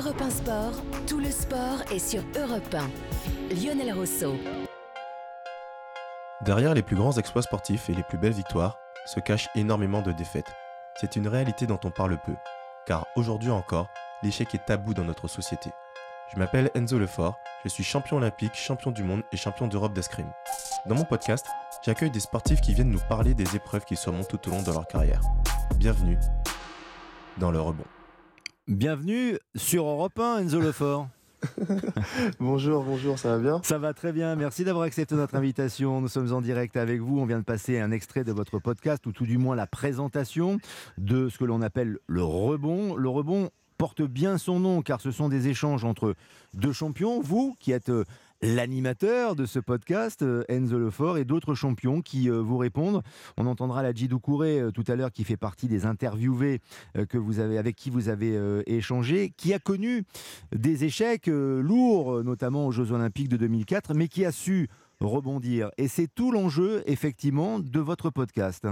Europe 1 Sport, tout le sport est sur Europe 1. Lionel Rousseau. Derrière les plus grands exploits sportifs et les plus belles victoires se cachent énormément de défaites. C'est une réalité dont on parle peu, car aujourd'hui encore, l'échec est tabou dans notre société. Je m'appelle Enzo Lefort, je suis champion olympique, champion du monde et champion d'Europe d'escrime. Dans mon podcast, j'accueille des sportifs qui viennent nous parler des épreuves qu'ils surmontent tout au long de leur carrière. Bienvenue dans le rebond. Bienvenue sur Europe 1, Enzo Lefort. bonjour, bonjour, ça va bien? Ça va très bien, merci d'avoir accepté notre invitation. Nous sommes en direct avec vous, on vient de passer un extrait de votre podcast, ou tout du moins la présentation de ce que l'on appelle le rebond. Le rebond porte bien son nom car ce sont des échanges entre deux champions, vous qui êtes euh, l'animateur de ce podcast, euh, Enzo Lefort, et d'autres champions qui euh, vous répondent. On entendra la Djidoukouré euh, tout à l'heure, qui fait partie des interviewés que vous avez, avec qui vous avez échangé, qui a connu des échecs lourds, notamment aux Jeux Olympiques de 2004, mais qui a su rebondir. Et c'est tout l'enjeu, effectivement, de votre podcast.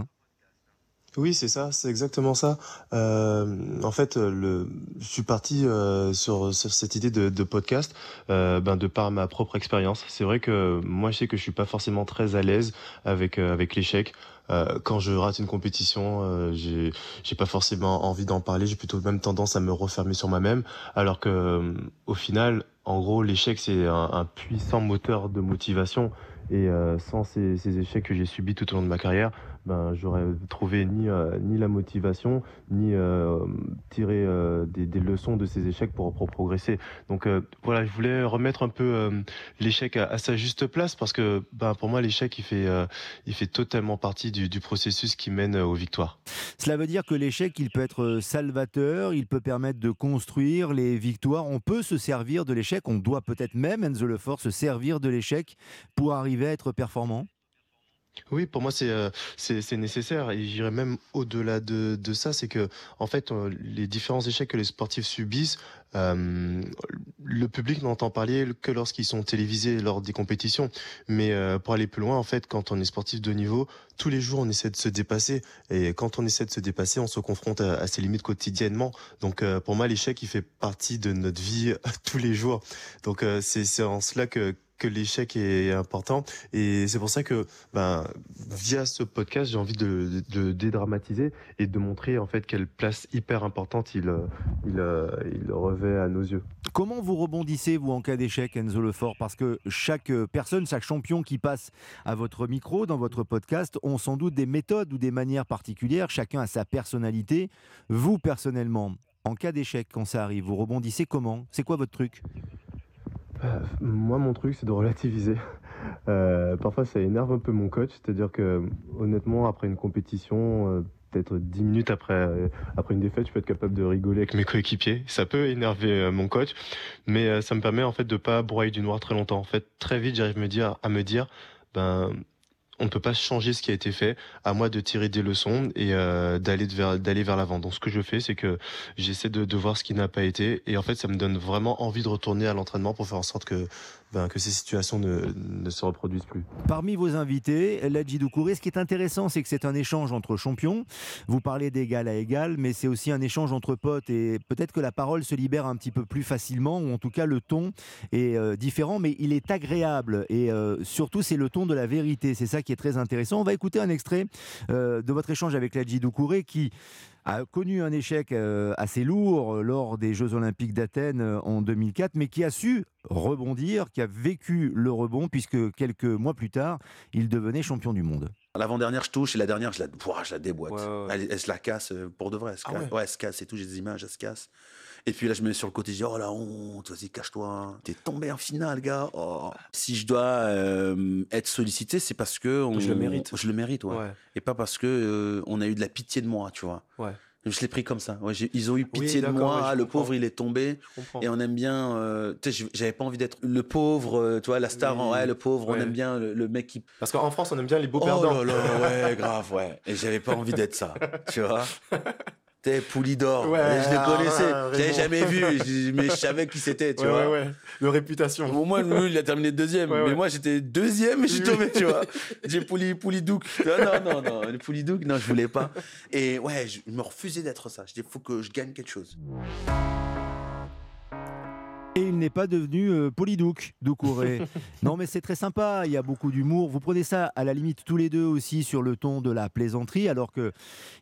Oui, c'est ça, c'est exactement ça. Euh, en fait, le, je suis parti euh, sur, sur, cette idée de, de podcast, euh, ben de par ma propre expérience. C'est vrai que moi, je sais que je suis pas forcément très à l'aise avec euh, avec l'échec. Euh, quand je rate une compétition, euh, j'ai j'ai pas forcément envie d'en parler. J'ai plutôt même tendance à me refermer sur moi-même, alors que au final, en gros, l'échec c'est un, un, puissant moteur de motivation. Et sans ces, ces échecs que j'ai subis tout au long de ma carrière, ben, j'aurais trouvé ni, euh, ni la motivation, ni euh, tiré euh, des, leçons de ces échecs pour, progresser. Donc voilà, je voulais remettre un peu l'échec à, à, sa juste place parce que ben, pour moi, l'échec, il, fait il fait totalement partie du, du, processus qui mène aux victoires. Cela veut dire que l'échec, il peut être salvateur, il peut permettre de construire les victoires. On peut se servir de l'échec, on doit peut-être même, Enzo Lefort, se servir de l'échec pour arriver à être performant? Oui, pour moi c'est euh, c'est nécessaire et j'irais même au-delà de, de ça, c'est que en fait euh, les différents échecs que les sportifs subissent, euh, le public n'entend parler que lorsqu'ils sont télévisés lors des compétitions. Mais euh, pour aller plus loin, en fait, quand on est sportif de niveau, tous les jours on essaie de se dépasser et quand on essaie de se dépasser, on se confronte à, à ses limites quotidiennement. Donc pour moi l'échec il fait partie de notre vie tous les jours. Donc c'est en cela que que l'échec est important. Et c'est pour ça que ben via ce podcast j'ai envie de, dédramatiser et de montrer en fait quelle place hyper importante il il, il revêt à nos yeux. Comment vous rebondissez vous en cas d'échec Enzo Lefort? Parce que chaque personne chaque champion qui passe à votre micro dans votre podcast ont sans doute des méthodes ou des manières particulières. Chacun a sa personnalité. Vous personnellement en cas d'échec quand ça arrive vous rebondissez comment? C'est quoi votre truc? euh, moi, mon truc, c'est de relativiser. Euh, parfois, ça énerve un peu mon coach, c'est-à-dire que, honnêtement, après une compétition, euh, peut-être dix minutes après euh, une défaite, je peux être capable de rigoler avec mes coéquipiers. Ça peut énerver euh, mon coach, mais euh, ça me permet en fait de pas broyer du noir très longtemps. En fait, très vite, j'arrive à me dire, ben on ne peut pas changer ce qui a été fait, à moi de tirer des leçons et euh, d'aller vers l'avant. Donc ce que je fais, c'est que j'essaie de, voir ce qui n'a pas été et en fait ça me donne vraiment envie de retourner à l'entraînement pour faire en sorte que ben, ces situations ne, ne, se reproduisent plus. Parmi vos invités, Ladji Doucouré, ce qui est intéressant, c'est que c'est un échange entre champions. Vous parlez d'égal à égal, mais c'est aussi un échange entre potes et peut-être que la parole se libère un petit peu plus facilement, ou en tout cas le ton est euh, différent, mais il est agréable et euh, surtout c'est le ton de la vérité. C'est ça qui est très intéressant. On va écouter un extrait euh, de votre échange avec Ladji Doucouré qui a connu un échec euh, assez lourd euh, lors des Jeux Olympiques d'Athènes en 2004, mais qui a su rebondir, qui a vécu le rebond, puisque quelques mois plus tard, il devenait champion du monde. L'avant-dernière, je touche, et la dernière, je la, je la déboîte. Ouais, ouais. Elle, elle, se la casse pour de vrai. Elle se, ah casse. Ouais. elle se casse et tout, j'ai des images, elle se casse. Et puis là, je me mets sur le côté, je dis, oh la honte, vas-y, cache-toi. T'es tombé en finale, gars. Oh. Si je dois euh, être sollicité, c'est parce que on, je le mérite. Je le mérite, ouais. ouais. Et pas parce que euh, on a eu de la pitié de moi, tu vois. Ouais. Je l'ai pris comme ça. Ouais, ils ont eu pitié oui, de moi. le pauvre, il est tombé. Et on aime bien. Euh, tu sais, j'avais pas envie d'être le pauvre. Euh, tu vois, la star. En, ouais, le pauvre. Ouais. On aime bien le, le, mec qui. Parce qu'en France, on aime bien les beaux oh perdants. Là là, ouais, grave, ouais. Et j'avais pas envie d'être ça. Tu vois. T'es Poulidor. Ouais, je le connaissais. Ah, je l'avais jamais vu, mais je savais qui c'était, tu ouais, vois. Ouais, ouais. De réputation. Au moins, lui, il a terminé deuxième. mais moi, j'étais deuxième et je suis tombé, tu vois. J'ai Pouli, Poulidouk. Non, non, non, non. Le Poulidouk, non, je voulais pas. Et ouais, je me refusais d'être ça. Je dis, faut que je gagne quelque chose. Il n'est pas devenu euh, Polidouk, Doucouré. non, mais c'est très sympa, il y a beaucoup d'humour. Vous prenez ça à la limite tous les deux aussi sur le ton de la plaisanterie, alors qu'il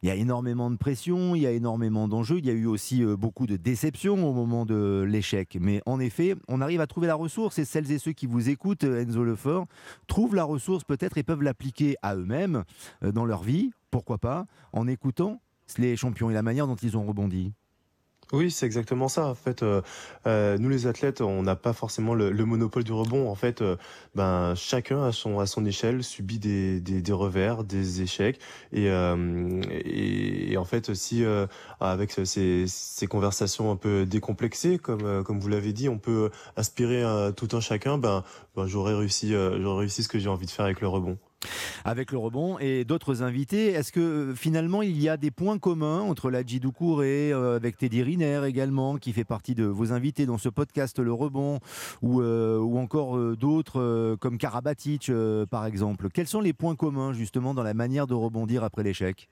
y a énormément de pression, il y a énormément d'enjeux, il y a eu aussi euh, beaucoup de déceptions au moment de l'échec. Mais en effet, on arrive à trouver la ressource et celles et ceux qui vous écoutent, Enzo Lefort, trouvent la ressource peut-être et peuvent l'appliquer à eux-mêmes euh, dans leur vie, pourquoi pas, en écoutant les champions et la manière dont ils ont rebondi. Oui, c'est exactement ça. En fait, euh, euh, nous les athlètes, on n'a pas forcément le, monopole du rebond. En fait, euh, ben chacun à son à son échelle subit des, des, revers, des échecs. Et, et, en fait, aussi avec ces, ces conversations un peu décomplexées, comme comme vous l'avez dit, on peut aspirer à tout un chacun. Ben, ben j'aurais réussi, j'aurais réussi ce que j'ai envie de faire avec le rebond avec le rebond et d'autres invités. Est-ce que euh, finalement il y a des points communs entre la Djidoukour et euh, avec Teddy Riner également, qui fait partie de vos invités dans ce podcast Le Rebond, ou, euh, ou encore d'autres comme Karabatic par exemple? Quels sont les points communs justement dans la manière de rebondir après l'échec?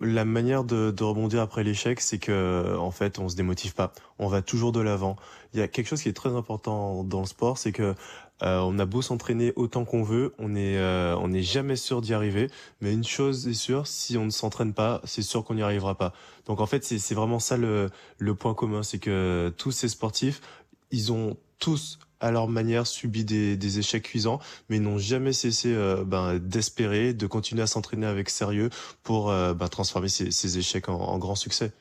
La manière de, de rebondir après l'échec, c'est que en fait, on se démotive pas. On va toujours de l'avant. Il y a quelque chose qui est très important dans le sport, c'est que euh, on a beau s'entraîner autant qu'on veut, on est euh, on n'est jamais sûr d'y arriver. Mais une chose est sûre, si on ne s'entraîne pas, c'est sûr qu'on n'y arrivera pas. Donc en fait, c'est vraiment ça le le point commun, c'est que tous ces sportifs, ils ont tous à leur manière subi des, des échecs cuisants, mais n'ont jamais cessé euh, ben, d'espérer, de continuer à s'entraîner avec sérieux pour ben, transformer ces, ces échecs en, en grands succès.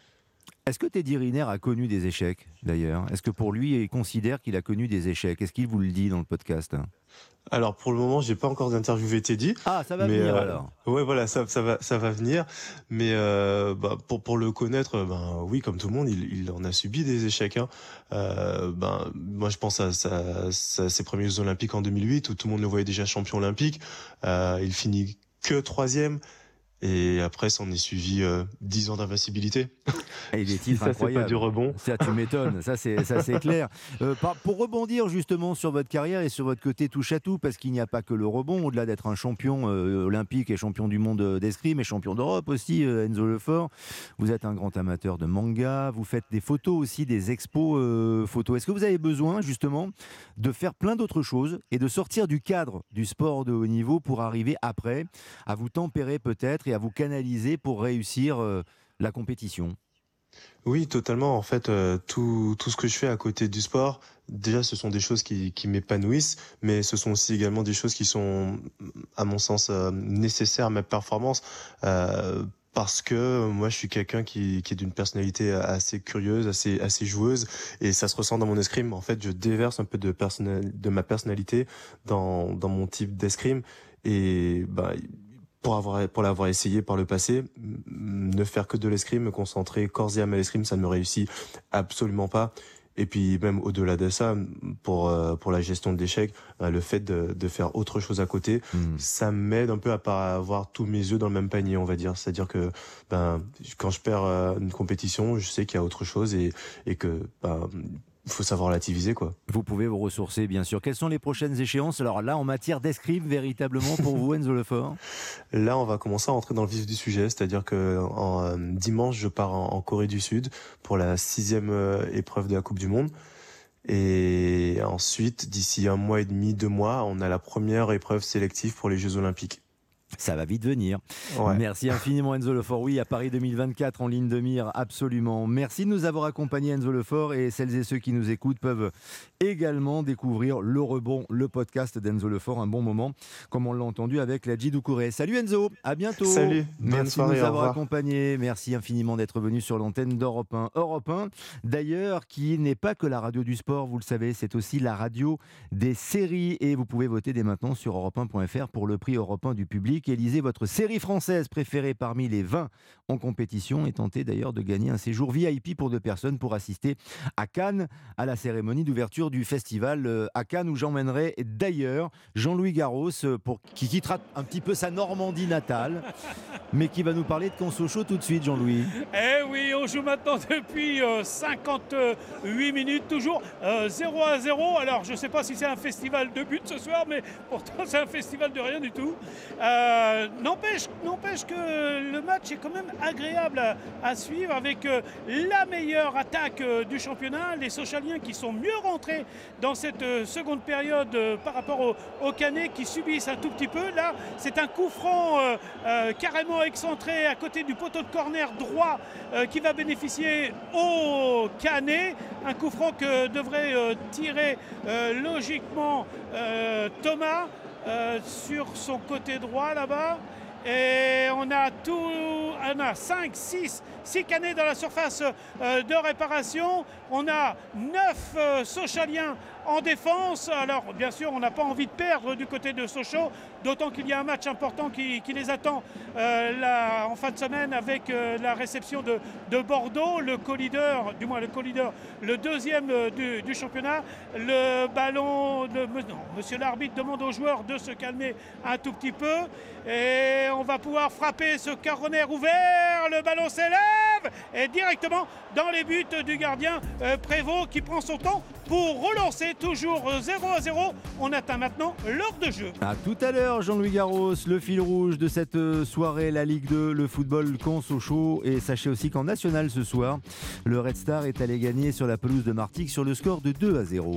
Est-ce que Teddy Riner a connu des échecs, d'ailleurs? Est-ce que pour lui, il considère qu'il a connu des échecs? Est-ce qu'il vous le dit dans le podcast? Alors pour le moment, j'ai pas encore d'interviewé Teddy. Ah, ça va venir euh, alors. Ouais, voilà, ça, ça va, ça va venir. Mais euh, bah, pour pour le connaître, ben oui, comme tout le monde, il, il en a subi des échecs. Hein. Euh, ben moi, je pense à, à, ses premiers Jeux Olympiques en 2008 où tout le monde le voyait déjà champion olympique. Il finit que troisième. Et après, ça en est suivi euh, 10 ans d'invincibilité. Et des titres ça, incroyables. pas du rebond. Ça, tu m'étonnes. ça, c'est, ça, c'est clair. Euh, pour rebondir justement sur votre carrière et sur votre côté touche à tout, parce qu'il n'y a pas que le rebond, au-delà d'être un champion euh, olympique et champion du monde euh, d'escrime et champion d'Europe aussi, Enzo Lefort, vous êtes un grand amateur de manga. Vous faites des photos aussi, des expos photos. Est-ce que vous avez besoin justement de faire plein d'autres choses et de sortir du cadre du sport de haut niveau pour arriver après à vous tempérer peut-être à vous canaliser pour réussir euh, la compétition oui, totalement. En fait, euh, tout, tout ce que je fais à côté du sport, déjà, ce sont des choses qui, m'épanouissent, mais ce sont aussi également des choses qui sont, à mon sens, euh, nécessaires à ma performance. parce que moi, je suis quelqu'un qui, est d'une personnalité assez curieuse, assez, assez joueuse, et ça se ressent dans mon escrime. En fait, je déverse un peu de, de ma personnalité dans, dans mon type d'escrime, et bah, pour avoir pour l'avoir essayé par le passé, ne faire que de l'escrime, me concentrer corps et âme à l'escrime, ça ne me réussit absolument pas. Et puis même au-delà de ça, pour euh, pour la gestion de l'échec, euh, le fait de, de faire autre chose à côté, hmm. ça m'aide un peu à pas avoir tous mes yeux dans le même panier, on va dire. C'est-à-dire que ben quand je perds euh, une compétition, je sais qu'il y a autre chose et et que ben, faut savoir relativiser quoi. Vous pouvez vous ressourcer bien sûr. Quelles sont les prochaines échéances alors là en matière d'escrime véritablement pour vous Enzo Lefort Là on va commencer à entrer dans le vif du sujet, c'est-à-dire que en, euh, dimanche je pars en, Corée du Sud pour la sixième euh, épreuve de la Coupe du Monde. Et ensuite, d'ici un mois et demi, deux mois, on a la première épreuve sélective pour les Jeux Olympiques. Ça va vite venir. Merci infiniment Enzo Lefort. Oui, à Paris 2024 en ligne de mire, absolument. Merci de nous avoir accompagnés Enzo Lefort et celles et ceux qui nous écoutent peuvent également découvrir le rebond, le podcast d'Enzo Lefort, un bon moment, comme on l'a entendu avec la Kouré. Salut Enzo, à bientôt. Salut. Merci de nous avoir accompagnés. Merci infiniment d'être venu sur l'antenne d'Europe 1. Europe 1, d'ailleurs, qui n'est pas que la radio du sport, vous le savez, c'est aussi la radio des séries et vous pouvez voter dès maintenant sur europe1.fr pour le prix Europe 1 du public élisez votre série française préférée parmi les 20 en compétition et tentez d'ailleurs de gagner un séjour VIP pour deux personnes pour assister à Cannes à la cérémonie d'ouverture du festival euh, à Cannes où j'emmènerai d'ailleurs Jean-Louis Garros euh, pour, qui quittera un petit peu sa Normandie natale mais qui va nous parler de Consocho tout de suite Jean-Louis. Eh oui, on joue maintenant depuis 58 euh, minutes toujours 0 à 0. Alors je ne sais pas si c'est un festival de but ce soir mais pourtant c'est un festival de rien du tout. N'empêche que le match est quand même agréable à, suivre avec la meilleure attaque du championnat, les Sochaliens qui sont mieux rentrés dans cette seconde période par rapport aux, aux Canets qui subissent un tout petit peu. Là, c'est un coup franc carrément excentré à côté du poteau de corner droit qui va bénéficier au Canet. Un coup franc que devrait tirer logiquement Thomas. Euh, sur son côté droit là-bas. Et on a tout, on a 5, 6, 6 canets dans la surface euh, de réparation. On a 9 euh, Sochaliens en défense. Alors, bien sûr, on n'a pas envie de perdre du côté de Sochaux, d'autant qu'il y a un match important qui, les attend euh, en fin de semaine avec euh, la réception de, Bordeaux, le co-leader, du moins le co-leader, le deuxième euh, du, championnat. Le ballon, de, monsieur l'arbitre demande aux joueurs de se calmer un tout petit peu. Et on va pouvoir frapper ce carronner ouvert. Le ballon s'élève et directement dans les buts du gardien Prévost qui prend son temps pour relancer toujours 0 à 0. On atteint maintenant l'heure de jeu. À tout à l'heure, Jean-Louis Garros, le fil rouge de cette euh, soirée, la Ligue 2, le football con Sochaux. Et sachez aussi qu'en national ce soir, le Red Star est allé gagner sur la pelouse de Martigues sur le score de 2 à 0.